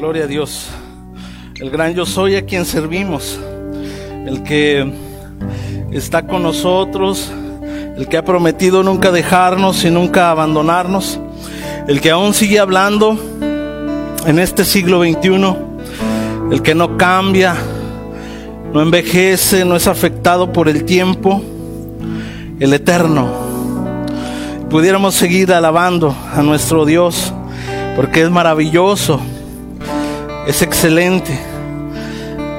Gloria a Dios. El gran yo soy a quien servimos. El que está con nosotros. El que ha prometido nunca dejarnos y nunca abandonarnos. El que aún sigue hablando en este siglo XXI. El que no cambia, no envejece, no es afectado por el tiempo. El eterno. Pudiéramos seguir alabando a nuestro Dios porque es maravilloso es excelente,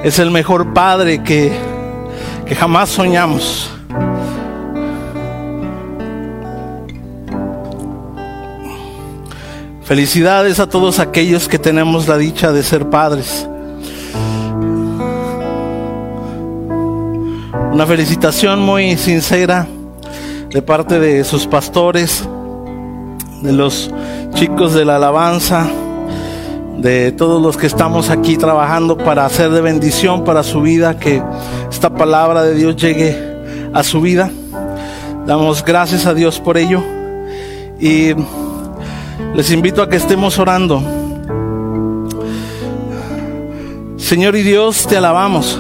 es el mejor Padre que, que jamás soñamos. Felicidades a todos aquellos que tenemos la dicha de ser padres. Una felicitación muy sincera de parte de sus pastores, de los chicos de la alabanza, de todos los que estamos aquí trabajando para hacer de bendición para su vida, que esta palabra de Dios llegue a su vida. Damos gracias a Dios por ello y les invito a que estemos orando. Señor y Dios, te alabamos.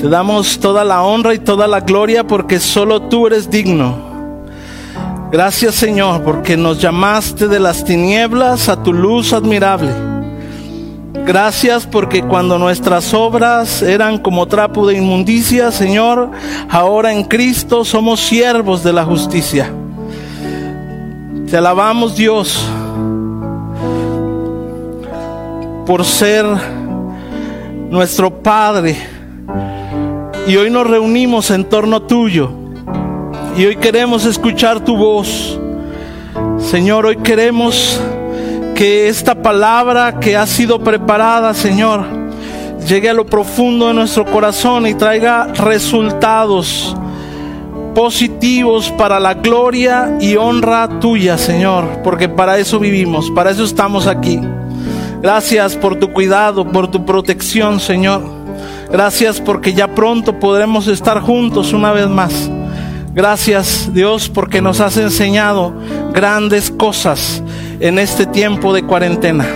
Te damos toda la honra y toda la gloria porque solo tú eres digno. Gracias Señor porque nos llamaste de las tinieblas a tu luz admirable. Gracias porque cuando nuestras obras eran como trapo de inmundicia, Señor, ahora en Cristo somos siervos de la justicia. Te alabamos Dios por ser nuestro Padre. Y hoy nos reunimos en torno tuyo y hoy queremos escuchar tu voz. Señor, hoy queremos que esta palabra que ha sido preparada, Señor, llegue a lo profundo de nuestro corazón y traiga resultados positivos para la gloria y honra tuya, Señor, porque para eso vivimos, para eso estamos aquí. Gracias por tu cuidado, por tu protección, Señor. Gracias porque ya pronto podremos estar juntos una vez más. Gracias Dios porque nos has enseñado grandes cosas en este tiempo de cuarentena.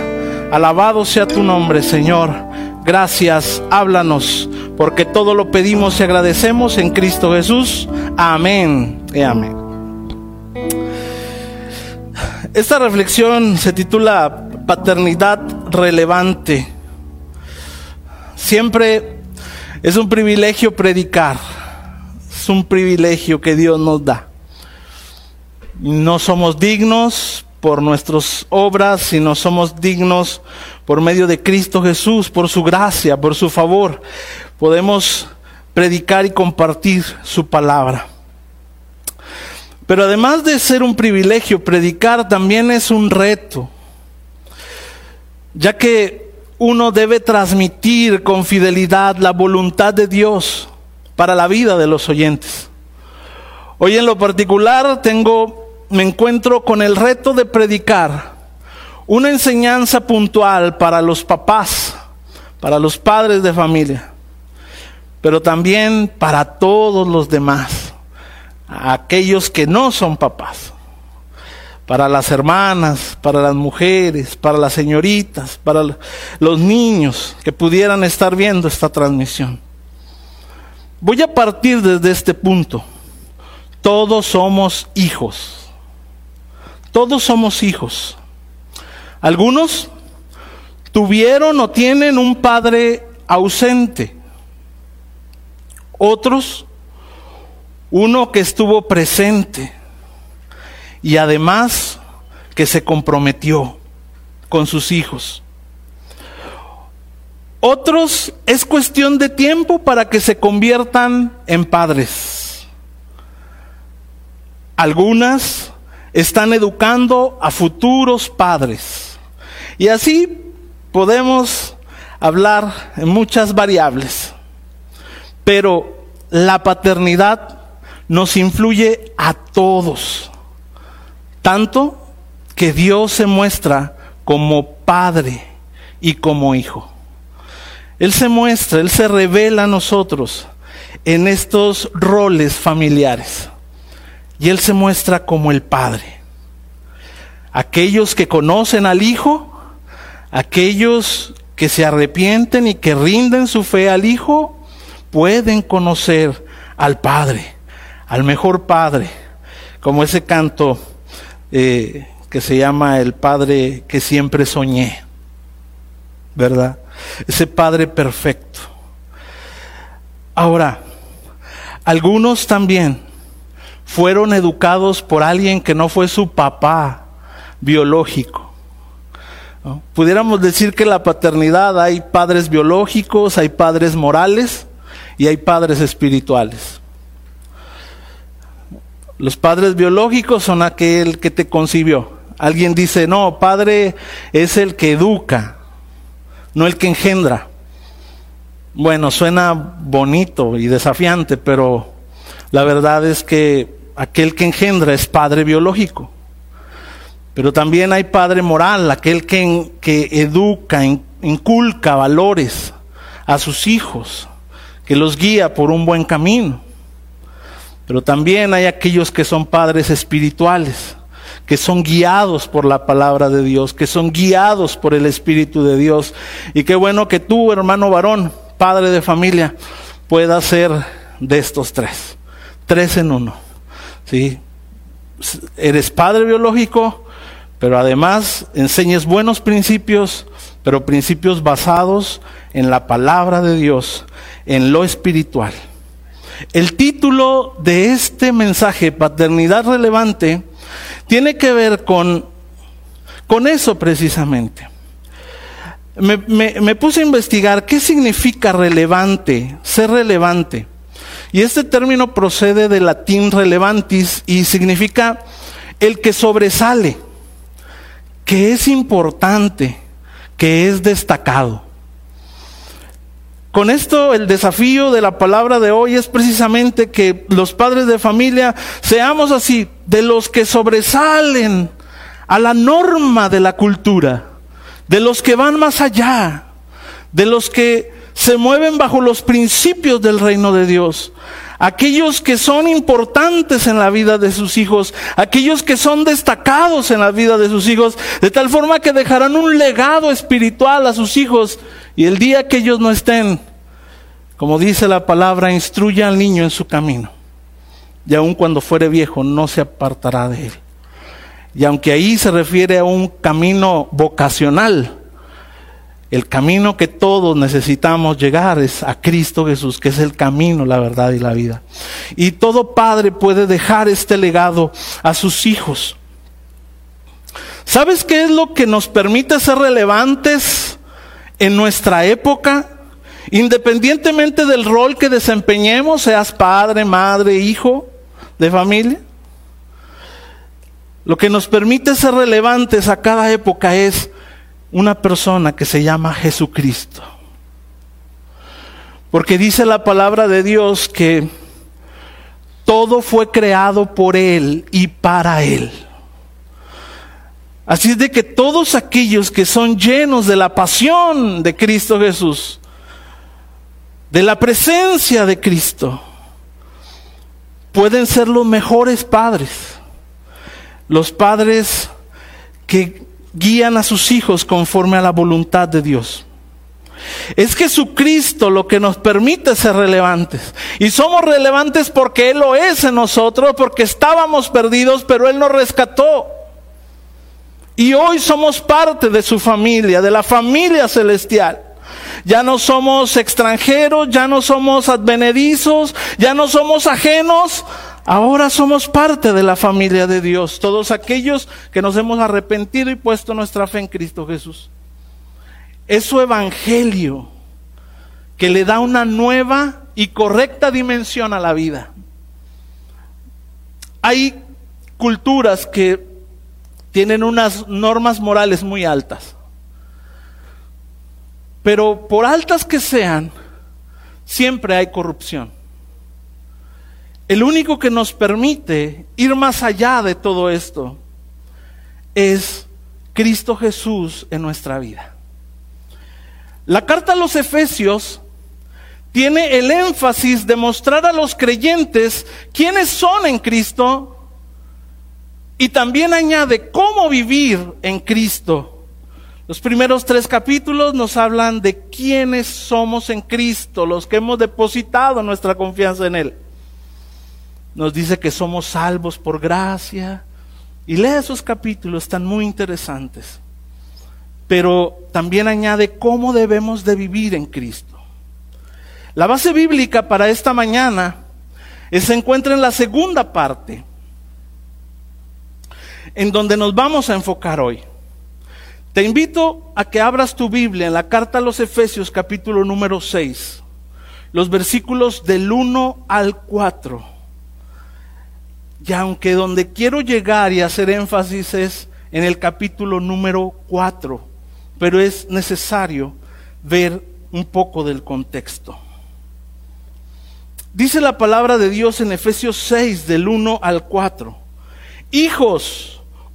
Alabado sea tu nombre, Señor. Gracias, háblanos, porque todo lo pedimos y agradecemos en Cristo Jesús. Amén y amén. Esta reflexión se titula Paternidad relevante. Siempre es un privilegio predicar es un privilegio que Dios nos da. No somos dignos por nuestras obras, sino somos dignos por medio de Cristo Jesús, por su gracia, por su favor. Podemos predicar y compartir su palabra. Pero además de ser un privilegio, predicar también es un reto, ya que uno debe transmitir con fidelidad la voluntad de Dios para la vida de los oyentes. Hoy en lo particular tengo, me encuentro con el reto de predicar una enseñanza puntual para los papás, para los padres de familia, pero también para todos los demás, aquellos que no son papás, para las hermanas, para las mujeres, para las señoritas, para los niños que pudieran estar viendo esta transmisión. Voy a partir desde este punto. Todos somos hijos. Todos somos hijos. Algunos tuvieron o tienen un padre ausente. Otros, uno que estuvo presente y además que se comprometió con sus hijos. Otros es cuestión de tiempo para que se conviertan en padres. Algunas están educando a futuros padres. Y así podemos hablar en muchas variables. Pero la paternidad nos influye a todos. Tanto que Dios se muestra como padre y como hijo. Él se muestra, Él se revela a nosotros en estos roles familiares. Y Él se muestra como el Padre. Aquellos que conocen al Hijo, Aquellos que se arrepienten y que rinden su fe al Hijo pueden conocer al Padre, al mejor Padre, como ese canto eh, que se llama El Padre que siempre soñé, ¿verdad? Ese Padre perfecto. Ahora, algunos también fueron educados por alguien que no fue su papá biológico. Pudiéramos decir que la paternidad hay padres biológicos, hay padres morales y hay padres espirituales. Los padres biológicos son aquel que te concibió. Alguien dice, no, padre es el que educa, no el que engendra. Bueno, suena bonito y desafiante, pero la verdad es que aquel que engendra es padre biológico. Pero también hay padre moral, aquel que, que educa, inculca valores a sus hijos, que los guía por un buen camino. Pero también hay aquellos que son padres espirituales, que son guiados por la palabra de Dios, que son guiados por el Espíritu de Dios. Y qué bueno que tú, hermano varón, padre de familia, puedas ser de estos tres, tres en uno. ¿sí? Eres padre biológico, pero además enseñes buenos principios, pero principios basados en la palabra de Dios, en lo espiritual. El título de este mensaje, Paternidad Relevante, tiene que ver con, con eso precisamente. Me, me, puse a investigar qué significa relevante, ser relevante. Y este término procede del latín relevantis y significa el que sobresale, que es importante, que es destacado. Con esto el desafío de la palabra de hoy es precisamente que los padres de familia seamos así, de los que sobresalen a la norma de la cultura, de los que van más allá, de los que se mueven bajo los principios del reino de Dios, aquellos que son importantes en la vida de sus hijos, aquellos que son destacados en la vida de sus hijos, de tal forma que dejarán un legado espiritual a sus hijos y el día que ellos no estén, como dice la palabra, instruya al niño en su camino. Y aun cuando fuere viejo, no se apartará de él. Y aunque ahí se refiere a un camino vocacional, el camino que todos necesitamos llegar es a Cristo Jesús, que es el camino, la verdad y la vida. Y todo padre puede dejar este legado a sus hijos. ¿Sabes qué es lo que nos permite ser relevantes en nuestra época, independientemente del rol que desempeñemos, seas padre, madre, hijo de familia, lo que nos permite ser relevantes a cada época es una persona que se llama Jesucristo. Porque dice la palabra de Dios que todo fue creado por Él y para Él. Así es de que todos aquellos que son llenos de la pasión de Cristo Jesús, de la presencia de Cristo, pueden ser los mejores padres. Los padres que guían a sus hijos conforme a la voluntad de Dios. Es Jesucristo lo que nos permite ser relevantes. Y somos relevantes porque Él lo es en nosotros, porque estábamos perdidos, pero Él nos rescató. Y hoy somos parte de su familia, de la familia celestial. Ya no somos extranjeros, ya no somos advenedizos, ya no somos ajenos. Ahora somos parte de la familia de Dios, todos aquellos que nos hemos arrepentido y puesto nuestra fe en Cristo Jesús. Es su evangelio que le da una nueva y correcta dimensión a la vida. Hay culturas que tienen unas normas morales muy altas. Pero por altas que sean, siempre hay corrupción. El único que nos permite ir más allá de todo esto es Cristo Jesús en nuestra vida. La carta a los Efesios tiene el énfasis de mostrar a los creyentes quiénes son en Cristo y también añade cómo vivir en Cristo Los primeros tres capítulos nos hablan de quiénes somos en Cristo, los que hemos depositado nuestra confianza en Él. Nos dice que somos salvos por gracia. Y lee esos capítulos, están muy interesantes. Pero también añade cómo debemos de vivir en Cristo. La base bíblica para esta mañana se encuentra en la segunda parte, en donde nos vamos a enfocar hoy. Te invito a que abras tu Biblia en la carta a los Efesios capítulo número 6, los versículos del 1 al 4. Y aunque donde quiero llegar y hacer énfasis es en el capítulo número 4, pero es necesario ver un poco del contexto. Dice la palabra de Dios en Efesios 6 del 1 al 4. Hijos,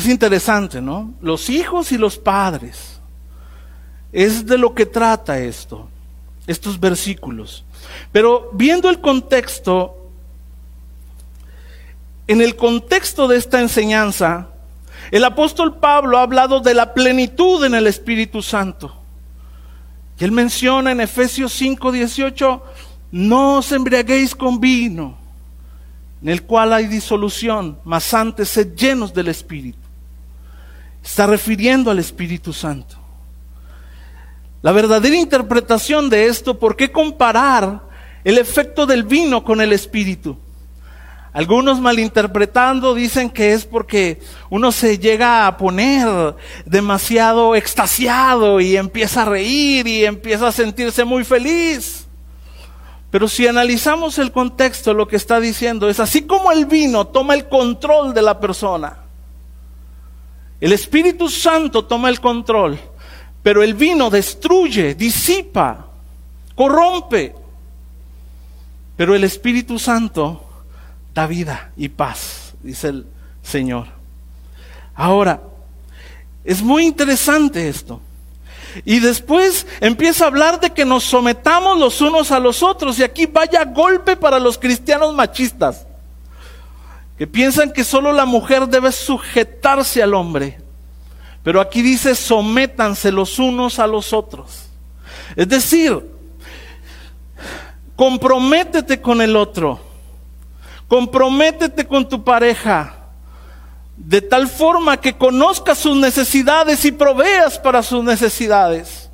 es interesante, ¿no? Los hijos y los padres. Es de lo que trata esto, estos versículos. Pero viendo el contexto, en el contexto de esta enseñanza, el apóstol Pablo ha hablado de la plenitud en el Espíritu Santo. Y él menciona en Efesios 5, 18, no os embriaguéis con vino, en el cual hay disolución, mas antes sed llenos del Espíritu. Está refiriendo al Espíritu Santo. La verdadera interpretación de esto, ¿por qué comparar el efecto del vino con el Espíritu? Algunos malinterpretando dicen que es porque uno se llega a poner demasiado extasiado y empieza a reír y empieza a sentirse muy feliz. Pero si analizamos el contexto, lo que está diciendo es, así como el vino toma el control de la persona, el Espíritu Santo toma el control, pero el vino destruye, disipa, corrompe. Pero el Espíritu Santo da vida y paz, dice el Señor. Ahora, es muy interesante esto. Y después empieza a hablar de que nos sometamos los unos a los otros. Y aquí vaya golpe para los cristianos machistas, que piensan que solo la mujer debe sujetarse al hombre. Pero aquí dice, sométanse los unos a los otros. Es decir, comprométete con el otro. Comprométete con tu pareja de tal forma que conozcas sus necesidades y proveas para sus necesidades.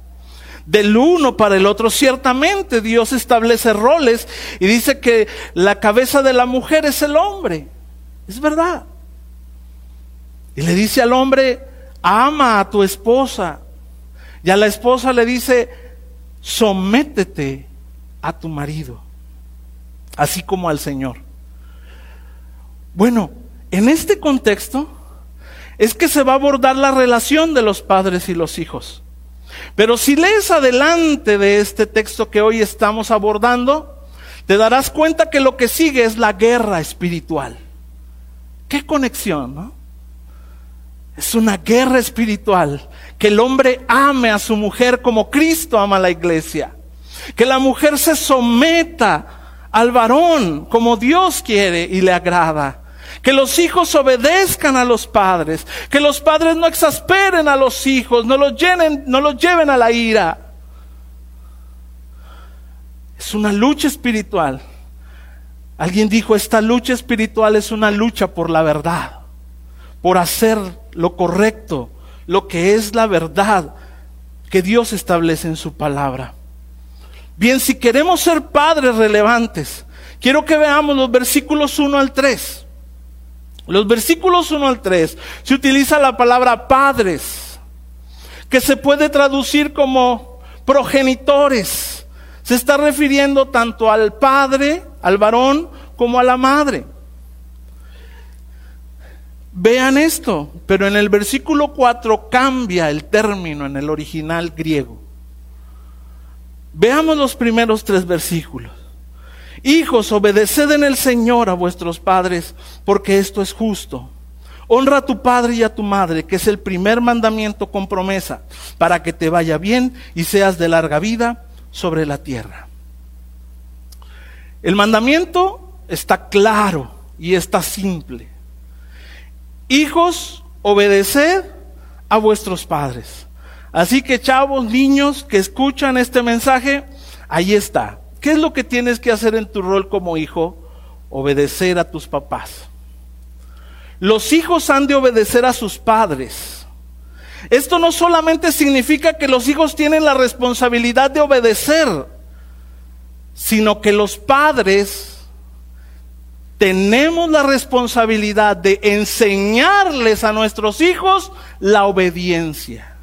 Del uno para el otro, ciertamente Dios establece roles y dice que la cabeza de la mujer es el hombre. Es verdad. Y le dice al hombre, ama a tu esposa. Y a la esposa le dice, sométete a tu marido, así como al Señor. Bueno, en este contexto es que se va a abordar la relación de los padres y los hijos. Pero si lees adelante de este texto que hoy estamos abordando, te darás cuenta que lo que sigue es la guerra espiritual. ¿Qué conexión, no? Es una guerra espiritual. Que el hombre ame a su mujer como Cristo ama a la iglesia. Que la mujer se someta al varón como Dios quiere y le agrada. Que los hijos obedezcan a los padres. Que los padres no exasperen a los hijos, no los, llenen, no los lleven a la ira. Es una lucha espiritual. Alguien dijo, esta lucha espiritual es una lucha por la verdad, por hacer lo correcto, lo que es la verdad que Dios establece en su palabra. Bien, si queremos ser padres relevantes, quiero que veamos los versículos 1 al 3. Los versículos 1 al 3 se utiliza la palabra padres, que se puede traducir como progenitores. Se está refiriendo tanto al padre, al varón, como a la madre. Vean esto, pero en el versículo 4 cambia el término en el original griego. Veamos los primeros tres versículos. Hijos, obedeced en el Señor a vuestros padres, porque esto es justo. Honra a tu padre y a tu madre, que es el primer mandamiento con promesa, para que te vaya bien y seas de larga vida sobre la tierra. El mandamiento está claro y está simple. Hijos, obedeced a vuestros padres. Así que chavos, niños que escuchan este mensaje, ahí está. ¿Qué es lo que tienes que hacer en tu rol como hijo? Obedecer a tus papás. Los hijos han de obedecer a sus padres. Esto no solamente significa que los hijos tienen la responsabilidad de obedecer, sino que los padres tenemos la responsabilidad de enseñarles a nuestros hijos la obediencia.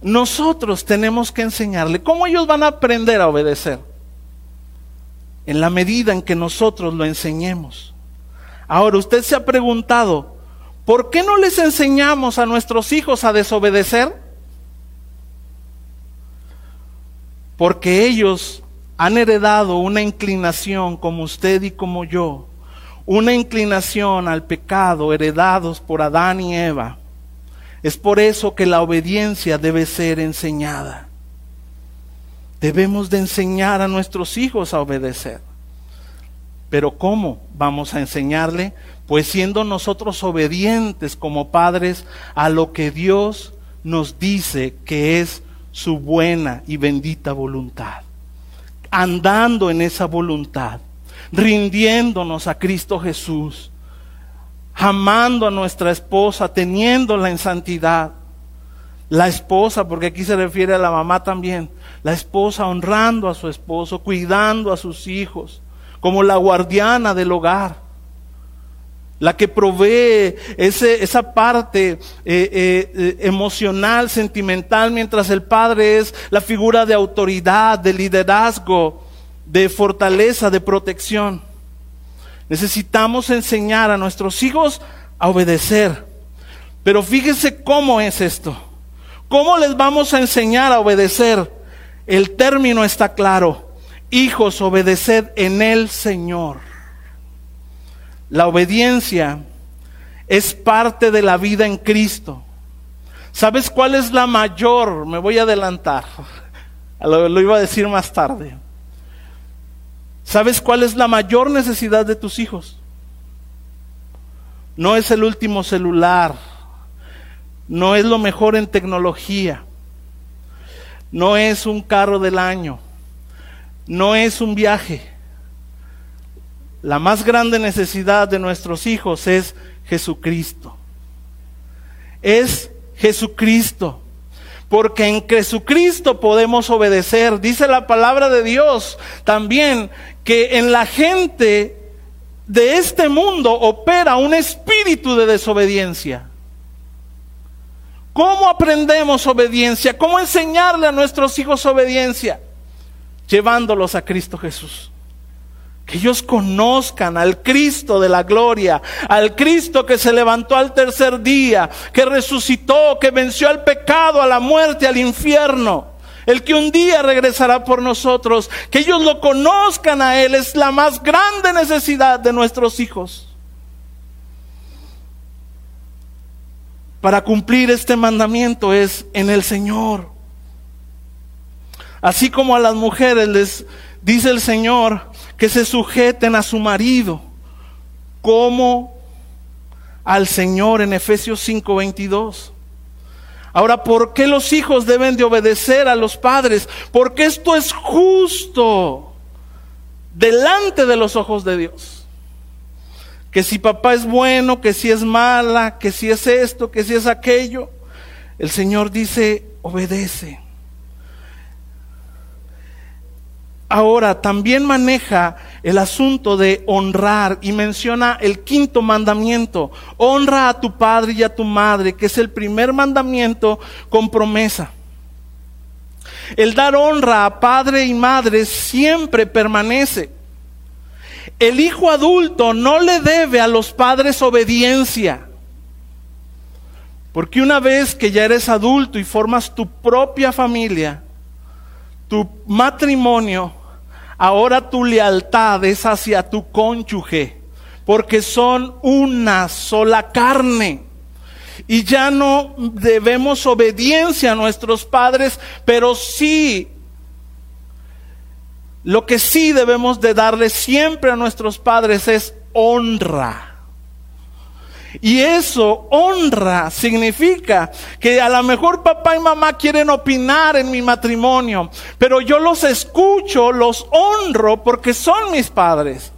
Nosotros tenemos que enseñarle cómo ellos van a aprender a obedecer. En la medida en que nosotros lo enseñemos. Ahora, usted se ha preguntado, ¿por qué no les enseñamos a nuestros hijos a desobedecer? Porque ellos han heredado una inclinación como usted y como yo, una inclinación al pecado heredados por Adán y Eva. Es por eso que la obediencia debe ser enseñada. Debemos de enseñar a nuestros hijos a obedecer. Pero ¿cómo vamos a enseñarle? Pues siendo nosotros obedientes como padres a lo que Dios nos dice que es su buena y bendita voluntad. Andando en esa voluntad, rindiéndonos a Cristo Jesús, amando a nuestra esposa, teniéndola en santidad. La esposa, porque aquí se refiere a la mamá también, la esposa honrando a su esposo, cuidando a sus hijos, como la guardiana del hogar, la que provee esa parte eh, eh, eh, emocional, sentimental, mientras el padre es la figura de autoridad, de liderazgo, de fortaleza, de protección. Necesitamos enseñar a nuestros hijos a obedecer. Pero fíjense cómo es esto. ¿Cómo les vamos a enseñar a obedecer? El término está claro. Hijos, obedeced en el Señor. La obediencia es parte de la vida en Cristo. ¿Sabes cuál es la mayor? Me voy a adelantar. Lo, iba a decir más tarde. ¿Sabes cuál es la mayor necesidad de tus hijos? No es el último celular, no es lo mejor en tecnología, no es un carro del año, no es un viaje. La más grande necesidad de nuestros hijos es Jesucristo. Es Jesucristo porque en Jesucristo podemos obedecer. Dice la palabra de Dios también que en la gente de este mundo opera un espíritu de desobediencia. ¿Cómo aprendemos obediencia? ¿Cómo enseñarle a nuestros hijos obediencia? Llevándolos a Cristo Jesús. Que ellos conozcan al Cristo de la gloria, al Cristo que se levantó al tercer día, que resucitó, que venció al pecado, a la muerte, al infierno. El que un día regresará por nosotros, que ellos lo conozcan a Él, es la más grande necesidad de nuestros hijos. Para cumplir este mandamiento es en el Señor. Así como a las mujeres les dice el Señor, que se sujeten a su marido como al Señor en Efesios 5:22. Ahora, ¿por qué los hijos deben de obedecer a los padres? Porque esto es justo delante de los ojos de Dios. Que si papá es bueno, que si es mala, que si es esto, que si es aquello, el Señor dice, obedece. Ahora también maneja el asunto de honrar y menciona el quinto mandamiento. Honra a tu padre y a tu madre, que es el primer mandamiento con promesa. El dar honra a padre y madre siempre permanece. El hijo adulto no le debe a los padres obediencia. Porque una vez que ya eres adulto y formas tu propia familia, tu matrimonio, ahora tu lealtad es hacia tu cónyuge, porque son una sola carne. Y ya no debemos obediencia a nuestros padres, pero sí, lo que sí debemos de darle siempre a nuestros padres es honra. Y eso, honra, significa que a lo mejor papá y mamá quieren opinar en mi matrimonio, pero yo los escucho, los honro porque son mis padres.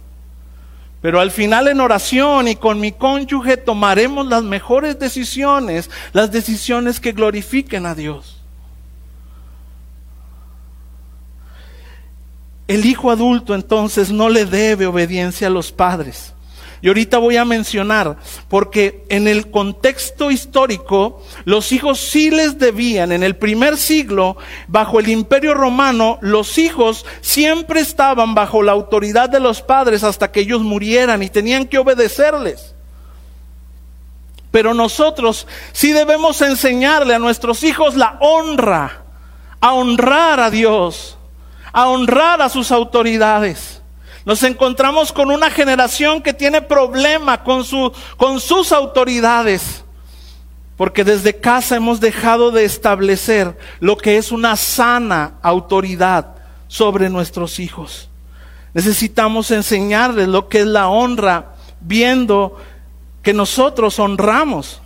Pero al final en oración y con mi cónyuge tomaremos las mejores decisiones, las decisiones que glorifiquen a Dios. El hijo adulto entonces no le debe obediencia a los padres. Y ahorita voy a mencionar, porque en el contexto histórico, los hijos sí les debían, en el primer siglo, bajo el imperio romano, los hijos siempre estaban bajo la autoridad de los padres hasta que ellos murieran y tenían que obedecerles. Pero nosotros sí debemos enseñarle a nuestros hijos la honra, a honrar a Dios, a honrar a sus autoridades. Nos encontramos con una generación que tiene problema con, su, con sus autoridades. Porque desde casa hemos dejado de establecer lo que es una sana autoridad sobre nuestros hijos. Necesitamos enseñarles lo que es la honra, viendo que nosotros honramos.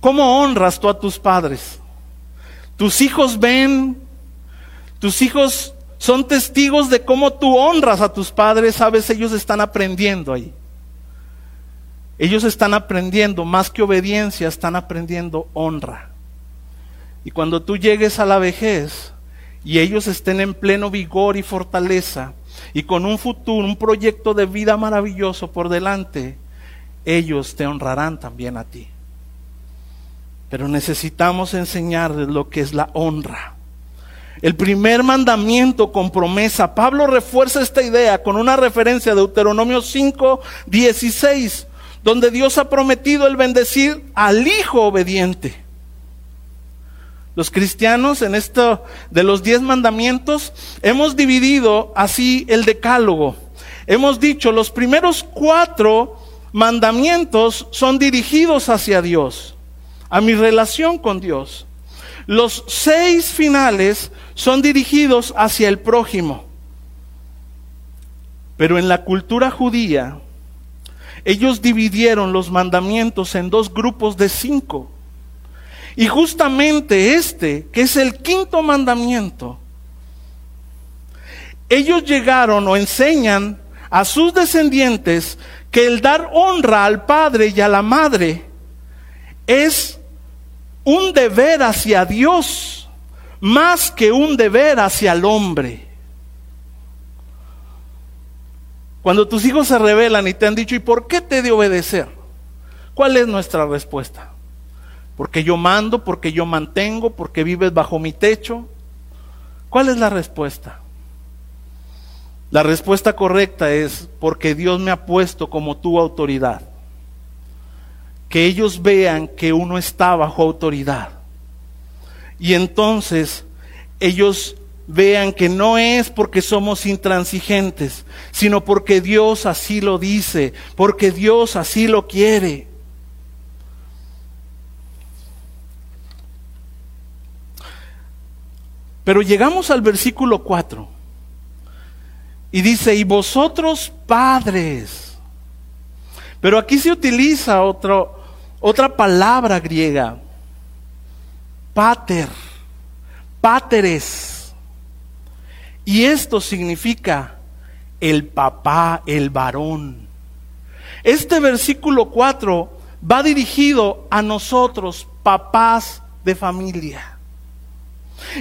¿Cómo honras tú a tus padres? Tus hijos ven tus hijos son testigos de cómo tú honras a tus padres, sabes, ellos están aprendiendo ahí. Ellos están aprendiendo, más que obediencia, están aprendiendo honra. Y cuando tú llegues a la vejez y ellos estén en pleno vigor y fortaleza y con un futuro, un proyecto de vida maravilloso por delante, ellos te honrarán también a ti. Pero necesitamos enseñarles lo que es la honra. El primer mandamiento con promesa. Pablo refuerza esta idea con una referencia de Deuteronomio 5, 16, donde Dios ha prometido el bendecir al hijo obediente. Los cristianos en esto de los diez mandamientos hemos dividido así el decálogo. Hemos dicho los primeros cuatro mandamientos son dirigidos hacia Dios, a mi relación con Dios. Los seis finales son dirigidos hacia el prójimo. Pero en la cultura judía, ellos dividieron los mandamientos en dos grupos de cinco. Y justamente este, que es el quinto mandamiento, ellos llegaron o enseñan a sus descendientes que el dar honra al padre y a la madre es un deber hacia Dios más que un deber hacia el hombre. Cuando tus hijos se rebelan y te han dicho, ¿y por qué te de obedecer? ¿Cuál es nuestra respuesta? Porque yo mando, porque yo mantengo, porque vives bajo mi techo. ¿Cuál es la respuesta? La respuesta correcta es porque Dios me ha puesto como tu autoridad. Que ellos vean que uno está bajo autoridad y entonces ellos vean que no es porque somos intransigentes, sino porque Dios así lo dice, porque Dios así lo quiere. Pero llegamos al versículo 4 y dice, y vosotros padres. Pero aquí se utiliza otro, otra palabra griega pater, pateres. Y esto significa el papá, el varón. Este versículo 4 va dirigido a nosotros, papás de familia.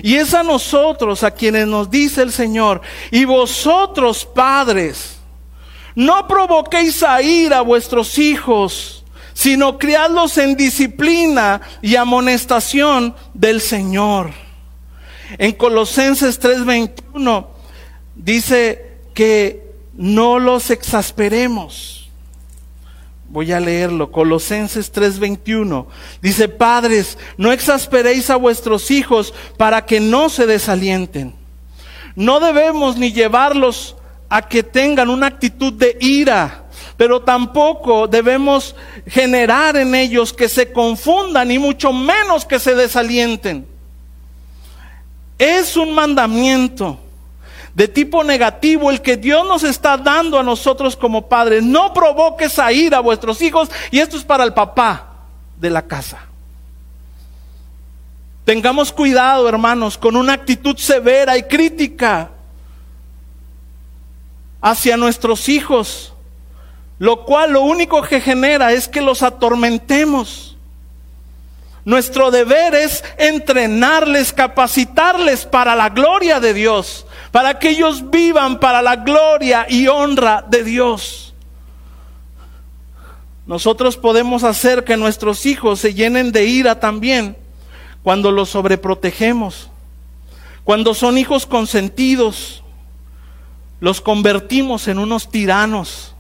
Y es a nosotros a quienes nos dice el Señor, y vosotros padres, no provoquéis a ir a vuestros hijos sino criadlos en disciplina y amonestación del Señor. En Colosenses 3:21 dice que no los exasperemos. Voy a leerlo. Colosenses 3:21. Dice, padres, no exasperéis a vuestros hijos para que no se desalienten. No debemos ni llevarlos a que tengan una actitud de ira, pero tampoco debemos generar en ellos que se confundan y mucho menos que se desalienten. Es un mandamiento de tipo negativo el que Dios nos está dando a nosotros como padres. No provoques a ira a vuestros hijos y esto es para el papá de la casa. Tengamos cuidado, hermanos, con una actitud severa y crítica hacia nuestros hijos, lo cual lo único que genera es que los atormentemos. Nuestro deber es entrenarles, capacitarles para la gloria de Dios para que ellos vivan para la gloria y honra de Dios. Nosotros podemos hacer que nuestros hijos se llenen de ira también cuando los sobreprotegemos, cuando son hijos consentidos, los convertimos en unos tiranos,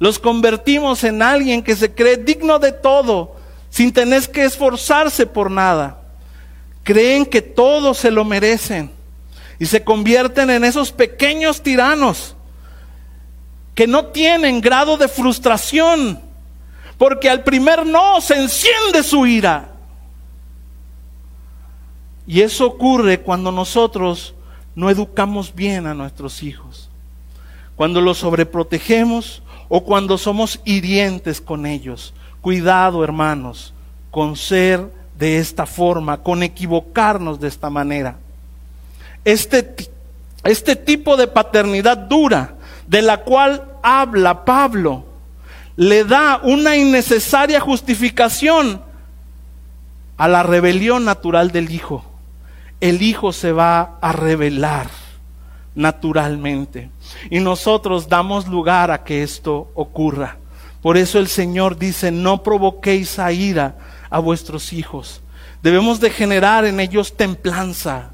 los convertimos en alguien que se cree digno de todo, sin tener que esforzarse por nada. Creen que todo se lo merecen y se convierten en esos pequeños tiranos que no tienen grado de frustración, porque al primer no se enciende su ira. Y eso ocurre cuando nosotros no educamos bien a nuestros hijos, cuando los sobreprotegemos o cuando somos hirientes con ellos. Cuidado, hermanos, con ser de esta forma, con equivocarnos de esta manera. Este, este tipo de paternidad dura, de la cual habla Pablo, le da una innecesaria justificación a la rebelión natural del hijo. El hijo se va a rebelar naturalmente. Y nosotros damos lugar a que esto ocurra. Por eso el Señor dice, no provoquéis a ira a vuestros hijos. Debemos de generar en ellos templanza,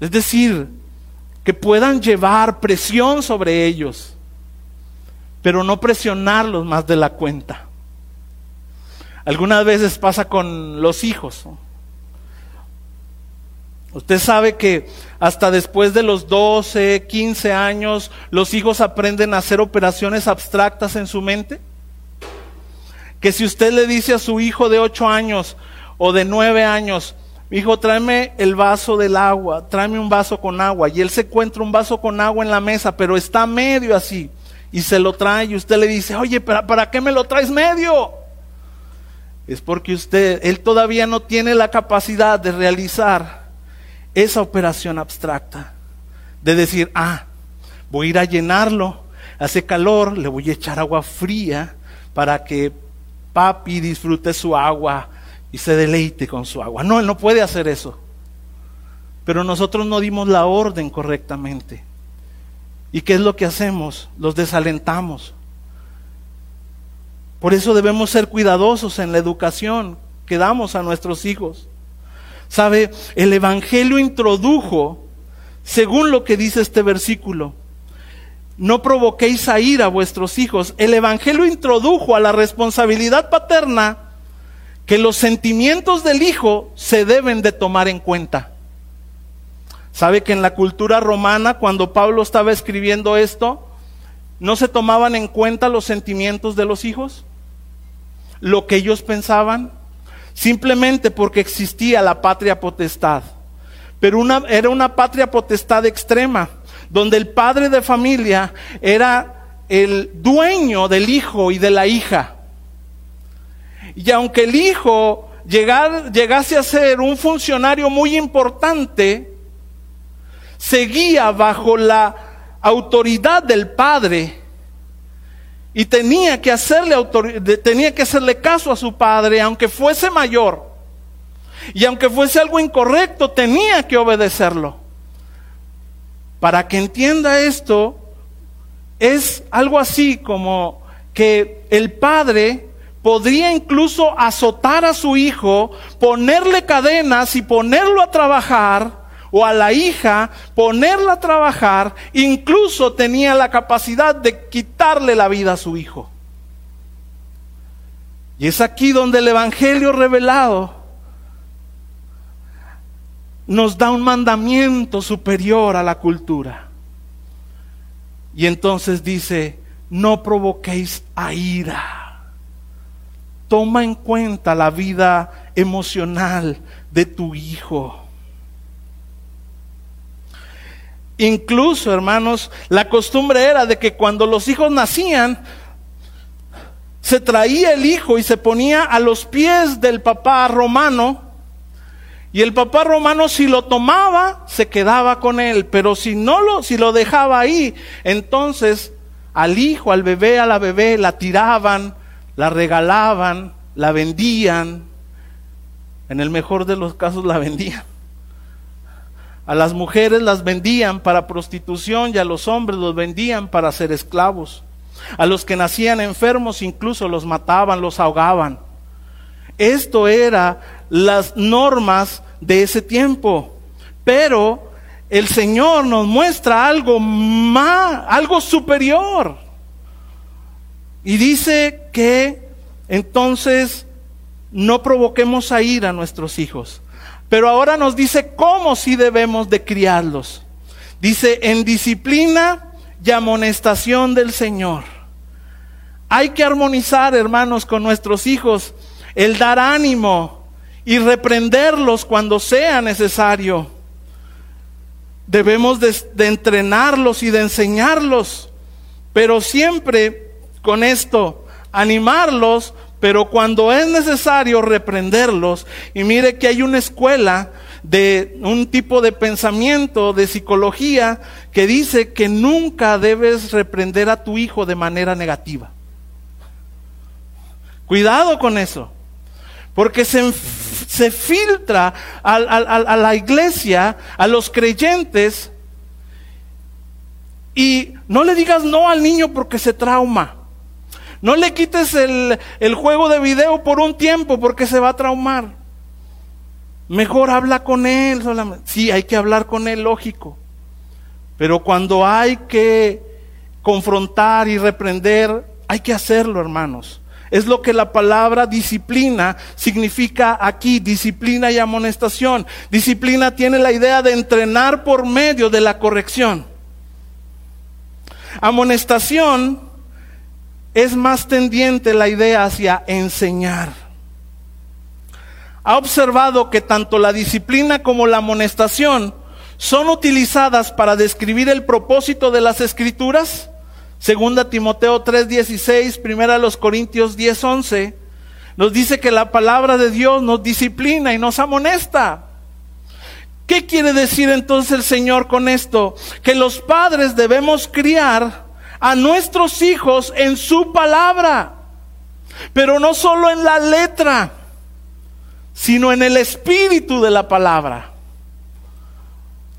es decir, que puedan llevar presión sobre ellos, pero no presionarlos más de la cuenta. Algunas veces pasa con los hijos. Usted sabe que hasta después de los 12, 15 años, los hijos aprenden a hacer operaciones abstractas en su mente. Que si usted le dice a su hijo de 8 años o de 9 años, hijo, tráeme el vaso del agua, tráeme un vaso con agua. Y él se encuentra un vaso con agua en la mesa, pero está medio así. Y se lo trae y usted le dice, oye, ¿para, ¿para qué me lo traes medio? Es porque usted, él todavía no tiene la capacidad de realizar esa operación abstracta. De decir, ah, voy a ir a llenarlo, hace calor, le voy a echar agua fría para que papi disfrute su agua y se deleite con su agua. No, Él no puede hacer eso. Pero nosotros no dimos la orden correctamente. ¿Y qué es lo que hacemos? Los desalentamos. Por eso debemos ser cuidadosos en la educación que damos a nuestros hijos. ¿Sabe? El Evangelio introdujo, según lo que dice este versículo, no provoquéis a ir a vuestros hijos. El Evangelio introdujo a la responsabilidad paterna que los sentimientos del hijo se deben de tomar en cuenta. ¿Sabe que en la cultura romana, cuando Pablo estaba escribiendo esto, no se tomaban en cuenta los sentimientos de los hijos? Lo que ellos pensaban, simplemente porque existía la patria potestad. Pero una, era una patria potestad extrema, donde el padre de familia era el dueño del hijo y de la hija. Y aunque el hijo llegase a ser un funcionario muy importante, seguía bajo la autoridad del padre y tenía que hacerle tenía que hacerle caso a su padre aunque fuese mayor. Y aunque fuese algo incorrecto tenía que obedecerlo. Para que entienda esto es algo así como que el padre podría incluso azotar a su hijo, ponerle cadenas y ponerlo a trabajar, o a la hija ponerla a trabajar, incluso tenía la capacidad de quitarle la vida a su hijo. Y es aquí donde el Evangelio revelado nos da un mandamiento superior a la cultura. Y entonces dice, no provoquéis a ira. Toma en cuenta la vida emocional de tu hijo. Incluso, hermanos, la costumbre era de que cuando los hijos nacían, se traía el hijo y se ponía a los pies del papá romano. Y el papá romano si lo tomaba, se quedaba con él, pero si no lo, si lo dejaba ahí, entonces al hijo, al bebé, a la bebé la tiraban, la regalaban, la vendían. En el mejor de los casos la vendían. A las mujeres las vendían para prostitución y a los hombres los vendían para ser esclavos. A los que nacían enfermos incluso los mataban, los ahogaban. Esto era las normas de ese tiempo. Pero el Señor nos muestra algo más, algo superior. Y dice que entonces no provoquemos a ir a nuestros hijos. Pero ahora nos dice cómo sí debemos de criarlos. Dice, en disciplina y amonestación del Señor. Hay que armonizar, hermanos, con nuestros hijos, el dar ánimo y reprenderlos cuando sea necesario. Debemos de, de entrenarlos y de enseñarlos, pero siempre con esto, animarlos pero cuando es necesario reprenderlos, y mire que hay una escuela de un tipo de pensamiento, de psicología, que dice que nunca debes reprender a tu hijo de manera negativa. Cuidado con eso, porque se, se filtra a, a la iglesia, a los creyentes, y no le digas no al niño porque se trauma. No le quites el, juego de video por un tiempo porque se va a traumar. Mejor habla con él solamente. Sí, hay que hablar con él, lógico. Pero cuando hay que confrontar y reprender, hay que hacerlo, hermanos. Es lo que la palabra disciplina significa aquí, disciplina y amonestación. Disciplina tiene la idea de entrenar por medio de la corrección. Amonestación es más tendiente la idea hacia enseñar. Ha observado que tanto la disciplina como la amonestación son utilizadas para describir el propósito de las escrituras. Segunda Timoteo 3:16, primera los Corintios 10:11, nos dice que la palabra de Dios nos disciplina y nos amonesta. ¿Qué quiere decir entonces el Señor con esto? Que los padres debemos criar a nuestros hijos en su palabra, pero no solo en la letra, sino en el espíritu de la palabra.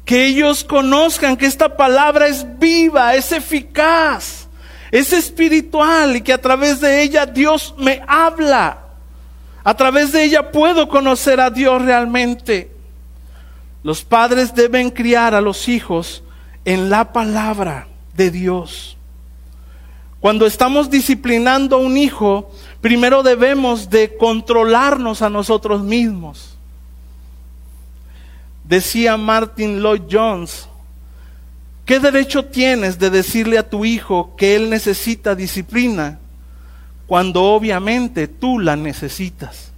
Que ellos conozcan que esta palabra es viva, es eficaz, es espiritual y que a través de ella Dios me habla. A través de ella puedo conocer a Dios realmente. Los padres deben criar a los hijos en la palabra de Dios. Cuando estamos disciplinando a un hijo, primero debemos de controlarnos a nosotros mismos. Decía Martin Lloyd Jones, ¿qué derecho tienes de decirle a tu hijo que él necesita disciplina cuando obviamente tú la necesitas?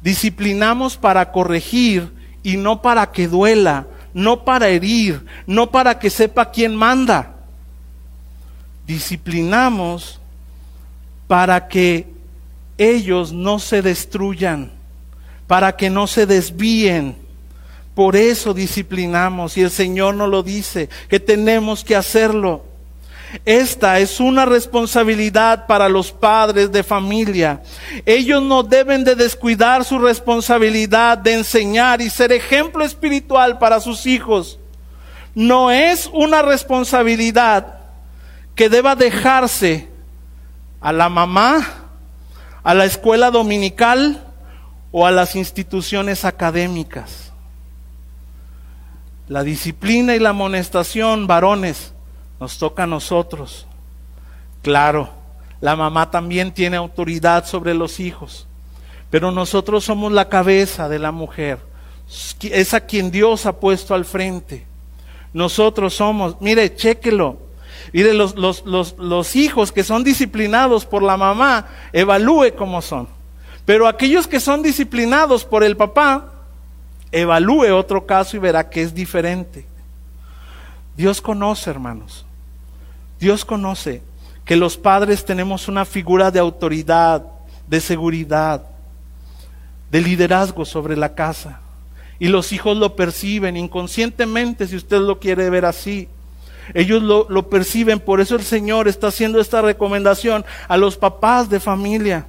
Disciplinamos para corregir y no para que duela, no para herir, no para que sepa quién manda disciplinamos para que ellos no se destruyan, para que no se desvíen. Por eso disciplinamos y el Señor nos lo dice, que tenemos que hacerlo. Esta es una responsabilidad para los padres de familia. Ellos no deben de descuidar su responsabilidad de enseñar y ser ejemplo espiritual para sus hijos. No es una responsabilidad que deba dejarse a la mamá, a la escuela dominical o a las instituciones académicas. La disciplina y la amonestación, varones, nos toca a nosotros. Claro, La mamá también tiene autoridad sobre los hijos. Pero nosotros somos la cabeza de la mujer. Es a quien Dios ha puesto al frente. Nosotros somos, mire, chéquelo. Mire, los, los, los, los hijos que son disciplinados por la mamá, evalúe cómo son. Pero aquellos que son disciplinados por el papá, evalúe otro caso y verá que es diferente. Dios conoce, hermanos. Dios conoce que los padres tenemos una figura de autoridad, de seguridad, de liderazgo sobre la casa. Y los hijos lo perciben inconscientemente, si usted lo quiere ver así. Ellos lo, lo, perciben, por eso el Señor está haciendo esta recomendación a los papás de familia.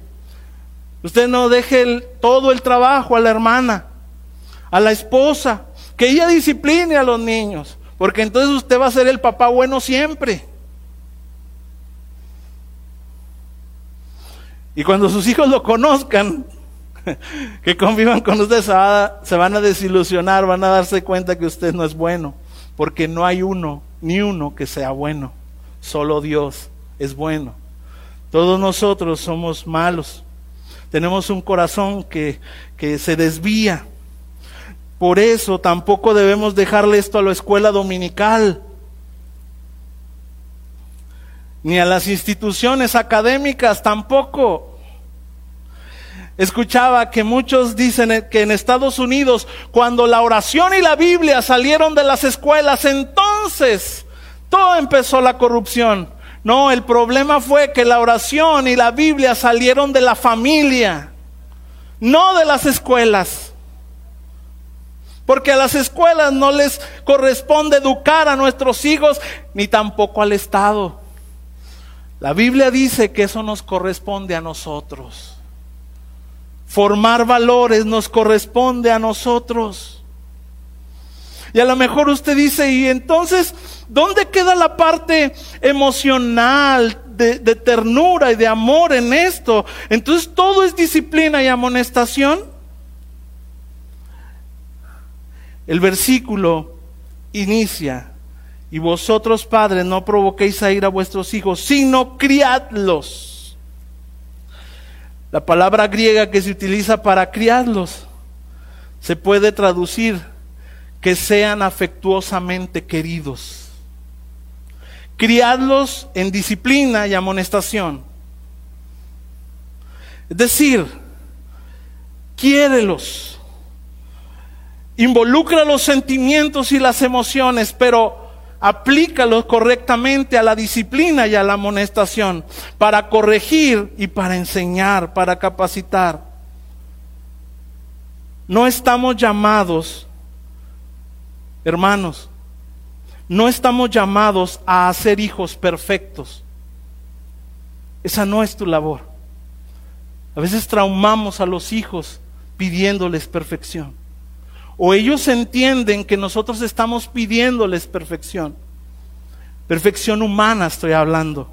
Usted no deje todo el trabajo a la hermana, a la esposa, que ella discipline a los niños, porque entonces usted va a ser el papá bueno siempre. Y cuando sus hijos lo conozcan, que convivan con usted, se, van a desilusionar, van a darse cuenta que usted no es bueno, porque no hay uno, ni uno que sea bueno, solo Dios es bueno. Todos nosotros somos malos, tenemos un corazón que, que se desvía. Por eso tampoco debemos dejarle esto a la escuela dominical, ni a las instituciones académicas tampoco. Escuchaba que muchos dicen que en Estados Unidos, cuando la oración y la Biblia salieron de las escuelas, entonces todo empezó la corrupción. No, el problema fue que la oración y la Biblia salieron de la familia, no de las escuelas. Porque a las escuelas no les corresponde educar a nuestros hijos, ni tampoco al Estado. La Biblia dice que eso nos corresponde a nosotros. Formar valores nos corresponde a nosotros. Y a lo mejor usted dice, y entonces, ¿dónde queda la parte emocional, de, ternura y de amor en esto? Entonces, ¿todo es disciplina y amonestación? El versículo inicia, y vosotros padres no provoquéis a ir a vuestros hijos, sino criadlos la palabra griega que se utiliza para criarlos se puede traducir que sean afectuosamente queridos. Criadlos en disciplina y amonestación. Es decir, quiérelos. Involucra los sentimientos y las emociones, pero aplícalos correctamente a la disciplina y a la amonestación, para corregir y para enseñar, para capacitar. No estamos llamados, hermanos, no estamos llamados a ser hijos perfectos. Esa no es tu labor. A veces traumamos a los hijos pidiéndoles perfección o ellos entienden que nosotros estamos pidiéndoles perfección. Perfección humana estoy hablando.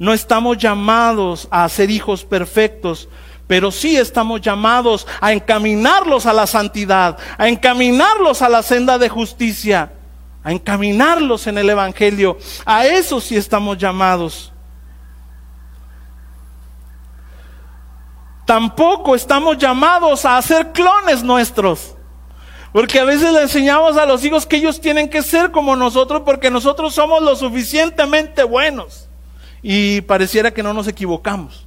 No estamos llamados a ser hijos perfectos, pero sí estamos llamados a encaminarlos a la santidad, a encaminarlos a la senda de justicia, a encaminarlos en el Evangelio. A eso sí estamos llamados. Tampoco estamos llamados a hacer clones nuestros. Porque a veces le enseñamos a los hijos que ellos tienen que ser como nosotros porque nosotros somos lo suficientemente buenos. Y pareciera que no nos equivocamos.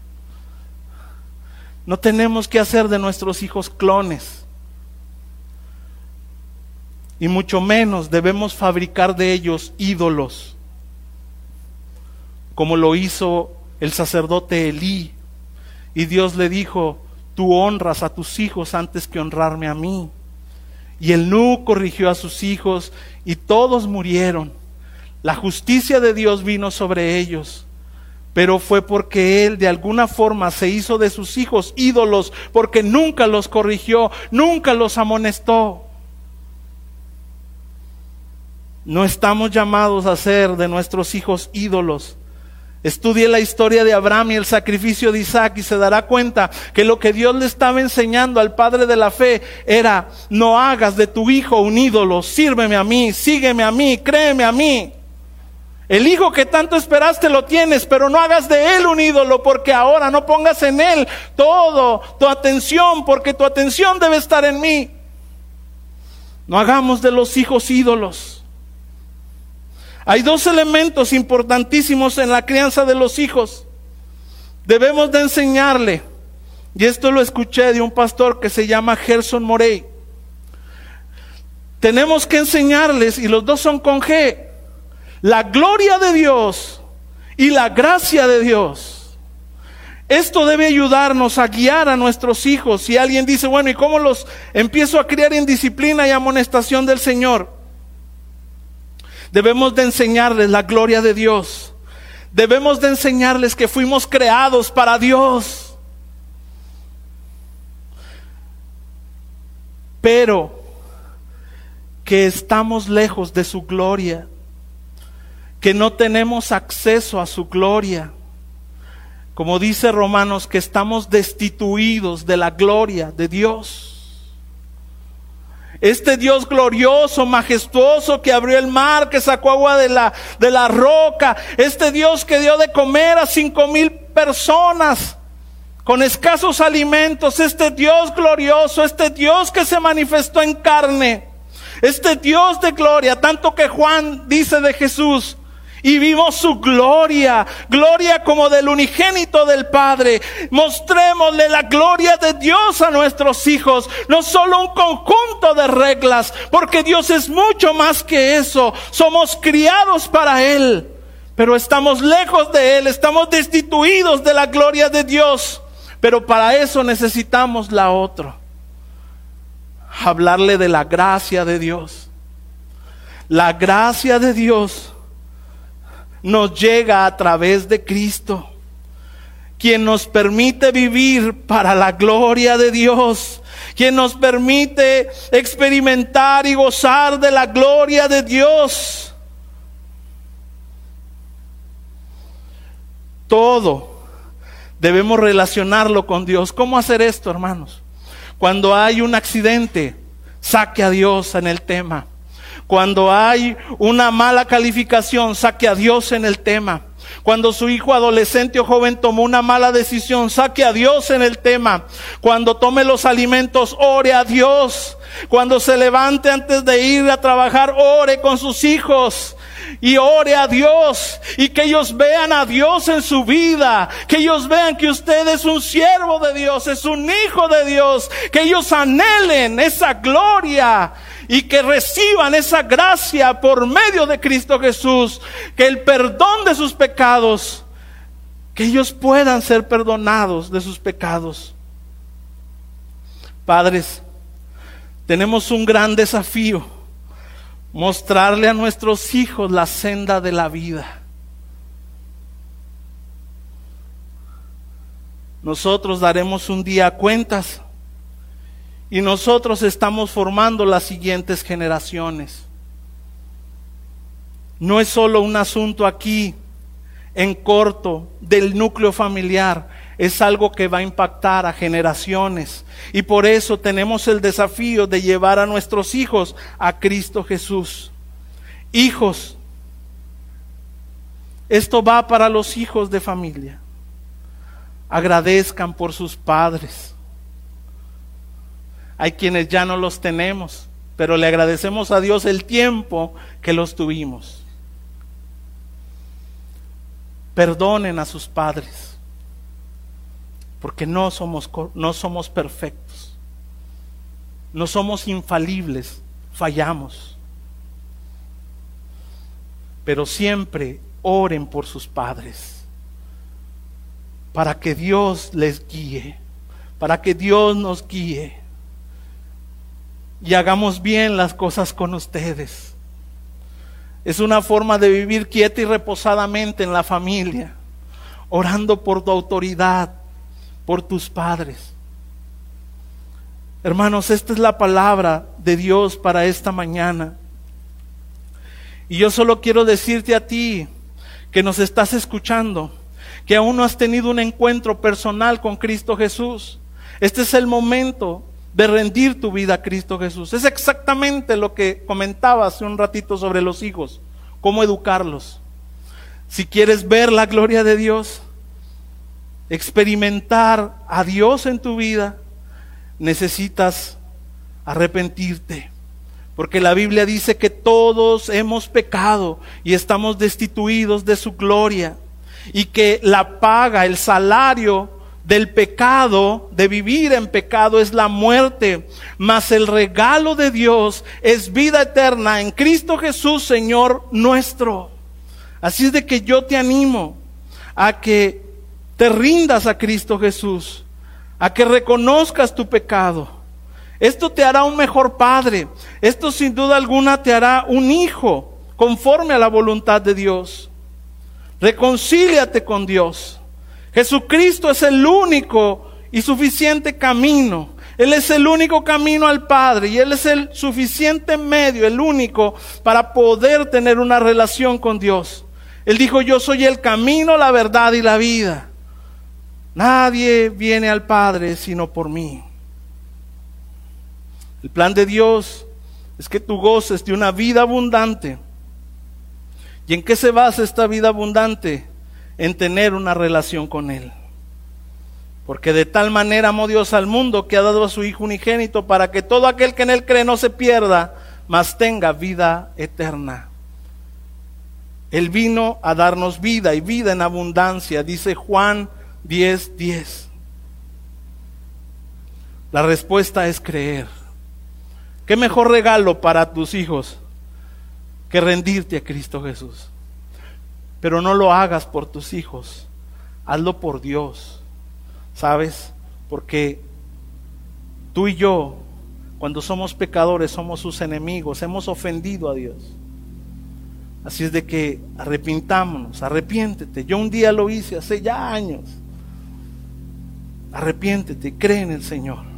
No tenemos que hacer de nuestros hijos clones. Y mucho menos debemos fabricar de ellos ídolos, como lo hizo el sacerdote Elí. Y Dios le dijo, tú honras a tus hijos antes que honrarme a mí. Y el Nu corrigió a sus hijos y todos murieron. La justicia de Dios vino sobre ellos. Pero fue porque Él de alguna forma se hizo de sus hijos ídolos, porque nunca los corrigió, nunca los amonestó. No estamos llamados a ser de nuestros hijos ídolos, Estudie la historia de Abraham y el sacrificio de Isaac y se dará cuenta que lo que Dios le estaba enseñando al padre de la fe era, no hagas de tu hijo un ídolo, sírveme a mí, sígueme a mí, créeme a mí. El hijo que tanto esperaste lo tienes, pero no hagas de él un ídolo, porque ahora no pongas en él todo tu atención, porque tu atención debe estar en mí. No hagamos de los hijos ídolos. Hay dos elementos importantísimos en la crianza de los hijos. Debemos de enseñarle, y esto lo escuché de un pastor que se llama Gerson Morey. Tenemos que enseñarles, y los dos son con G, la gloria de Dios y la gracia de Dios. Esto debe ayudarnos a guiar a nuestros hijos. Si alguien dice, bueno, ¿y cómo los empiezo a criar en disciplina y amonestación del Señor? Debemos de enseñarles la gloria de Dios. Debemos de enseñarles que fuimos creados para Dios. Pero que estamos lejos de su gloria que no tenemos acceso a su gloria. Como dice Romanos, que estamos destituidos de la gloria de Dios. Este Dios glorioso, majestuoso, que abrió el mar, que sacó agua de la, de la roca. Este Dios que dio de comer a cinco mil personas con escasos alimentos. Este Dios glorioso, este Dios que se manifestó en carne. Este Dios de gloria, tanto que Juan dice de Jesús, y vimos su gloria, gloria como del unigénito del Padre. Mostrémosle la gloria de Dios a nuestros hijos, no solo un conjunto de reglas, porque Dios es mucho más que eso. Somos criados para Él, pero estamos lejos de Él, estamos destituidos de la gloria de Dios. Pero para eso necesitamos la otra. Hablarle de la gracia de Dios. La gracia de Dios nos llega a través de Cristo, quien nos permite vivir para la gloria de Dios, quien nos permite experimentar y gozar de la gloria de Dios. Todo debemos relacionarlo con Dios. ¿Cómo hacer esto, hermanos? Cuando hay un accidente, saque a Dios en el tema. Cuando hay una mala calificación, saque a Dios en el tema. Cuando su hijo adolescente o joven tomó una mala decisión, saque a Dios en el tema. Cuando tome los alimentos, ore a Dios. Cuando se levante antes de ir a trabajar, ore con sus hijos y ore a Dios y que ellos vean a Dios en su vida, que ellos vean que usted es un siervo de Dios, es un hijo de Dios, que ellos anhelen esa gloria y que reciban esa gracia por medio de Cristo Jesús, que el perdón de sus pecados, que ellos puedan ser perdonados de sus pecados. Padres, tenemos un gran desafío, mostrarle a nuestros hijos la senda de la vida. Nosotros daremos un día cuentas y nosotros estamos formando las siguientes generaciones. No es solo un asunto aquí en corto del núcleo familiar, es algo que va a impactar a generaciones. Y por eso tenemos el desafío de llevar a nuestros hijos a Cristo Jesús. Hijos, esto va para los hijos de familia. Agradezcan por sus padres hay quienes ya no los tenemos, pero le agradecemos a Dios el tiempo que los tuvimos. Perdonen a sus padres, porque no somos, no somos perfectos, no somos infalibles, fallamos. Pero siempre oren por sus padres, para que Dios les guíe, para que Dios nos guíe y hagamos bien las cosas con ustedes. Es una forma de vivir quieta y reposadamente en la familia, orando por tu autoridad, por tus padres. Hermanos, esta es la palabra de Dios para esta mañana. Y yo solo quiero decirte a ti que nos estás escuchando, que aún no has tenido un encuentro personal con Cristo Jesús. Este es el momento de rendir tu vida a Cristo Jesús. Es exactamente lo que comentaba hace un ratito sobre los hijos, cómo educarlos. Si quieres ver la gloria de Dios, experimentar a Dios en tu vida, necesitas arrepentirte. Porque la Biblia dice que todos hemos pecado y estamos destituidos de su gloria. Y que la paga, el salario del pecado, de vivir en pecado, es la muerte. Mas el regalo de Dios es vida eterna en Cristo Jesús, Señor nuestro. Así es de que yo te animo a que te rindas a Cristo Jesús, a que reconozcas tu pecado esto te hará un mejor padre. Esto sin duda alguna te hará un hijo conforme a la voluntad de Dios. Reconcíliate con Dios. Jesucristo es el único y suficiente camino. Él es el único camino al Padre y Él es el suficiente medio, el único para poder tener una relación con Dios. Él dijo, yo soy el camino, la verdad y la vida. Nadie viene al Padre sino por mí. El plan de Dios es que tú goces de una vida abundante. ¿Y en qué se basa esta vida abundante? En tener una relación con Él. Porque de tal manera amó Dios al mundo que ha dado a su Hijo unigénito para que todo aquel que en Él cree no se pierda, mas tenga vida eterna. Él vino a darnos vida y vida en abundancia, dice Juan 10:10. 10. La respuesta es creer. ¿Qué mejor regalo para tus hijos que rendirte a Cristo Jesús? Pero no lo hagas por tus hijos, hazlo por Dios, ¿sabes? Porque tú y yo, cuando somos pecadores, somos sus enemigos, hemos ofendido a Dios. Así es de que arrepintámonos, arrepiéntete. Yo un día lo hice hace ya años. Arrepiéntete, cree en el Señor.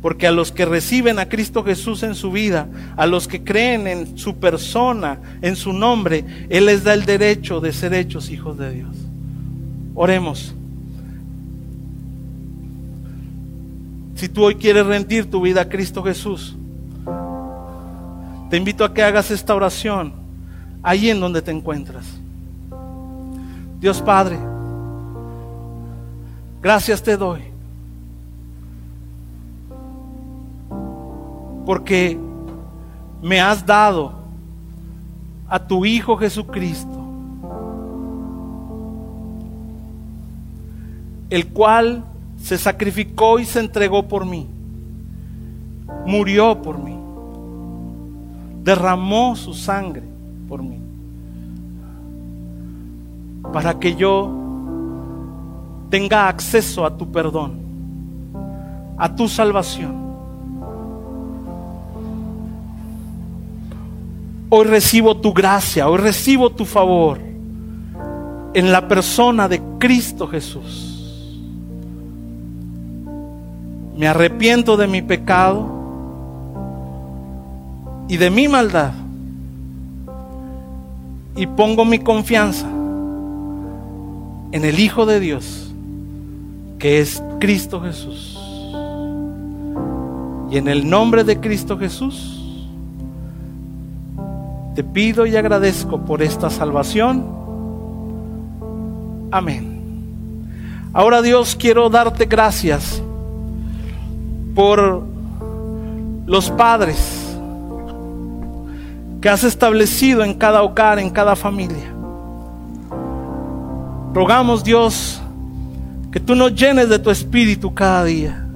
Porque a los que reciben a Cristo Jesús en su vida, a los que creen en su persona, en su nombre, Él les da el derecho de ser hechos hijos de Dios. Oremos. Si tú hoy quieres rendir tu vida a Cristo Jesús, te invito a que hagas esta oración ahí en donde te encuentras. Dios Padre, gracias te doy porque me has dado a tu Hijo Jesucristo, el cual se sacrificó y se entregó por mí, murió por mí, derramó su sangre por mí, para que yo tenga acceso a tu perdón, a tu salvación Hoy recibo tu gracia, hoy recibo tu favor en la persona de Cristo Jesús. Me arrepiento de mi pecado y de mi maldad y pongo mi confianza en el Hijo de Dios, que es Cristo Jesús. Y en el nombre de Cristo Jesús, te pido y agradezco por esta salvación. Amén. Ahora Dios, quiero darte gracias por los padres que has establecido en cada hogar, en cada familia. Rogamos Dios que tú nos llenes de tu espíritu cada día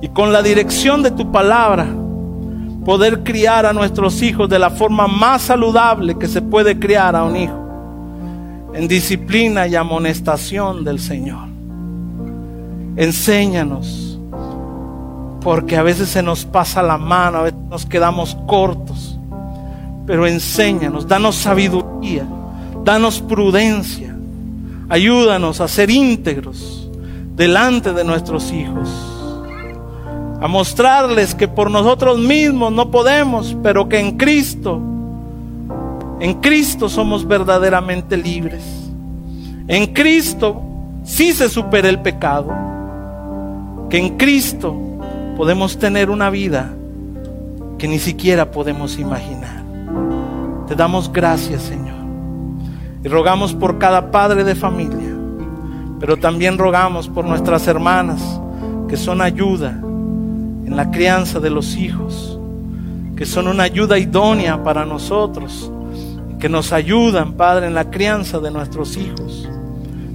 y con la dirección de tu palabra poder criar a nuestros hijos de la forma más saludable que se puede criar a un hijo, en disciplina y amonestación del Señor. Enséñanos, porque a veces se nos pasa la mano, a veces nos quedamos cortos, pero enséñanos, danos sabiduría, danos prudencia, ayúdanos a ser íntegros delante de nuestros hijos a mostrarles que por nosotros mismos no podemos, pero que en Cristo, en Cristo somos verdaderamente libres. En Cristo sí se supera el pecado. Que en Cristo podemos tener una vida que ni siquiera podemos imaginar. Te damos gracias, Señor. Y rogamos por cada padre de familia, pero también rogamos por nuestras hermanas que son ayuda en la crianza de los hijos, que son una ayuda idónea para nosotros, que nos ayudan, Padre, en la crianza de nuestros hijos.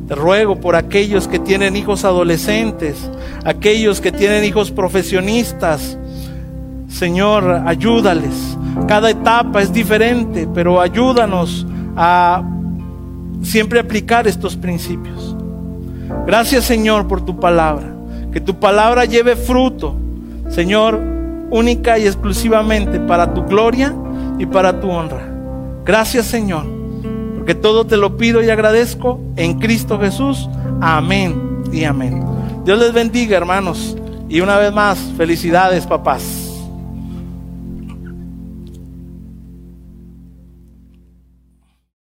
Te ruego por aquellos que tienen hijos adolescentes, aquellos que tienen hijos profesionistas. Señor, ayúdales. Cada etapa es diferente, pero ayúdanos a siempre aplicar estos principios. Gracias Señor por tu palabra. Que tu palabra lleve fruto, Señor, única y exclusivamente para tu gloria y para tu honra. Gracias Señor, porque todo te lo pido y agradezco en Cristo Jesús. Amén y amén. Dios les bendiga hermanos. Y una vez más, felicidades papás.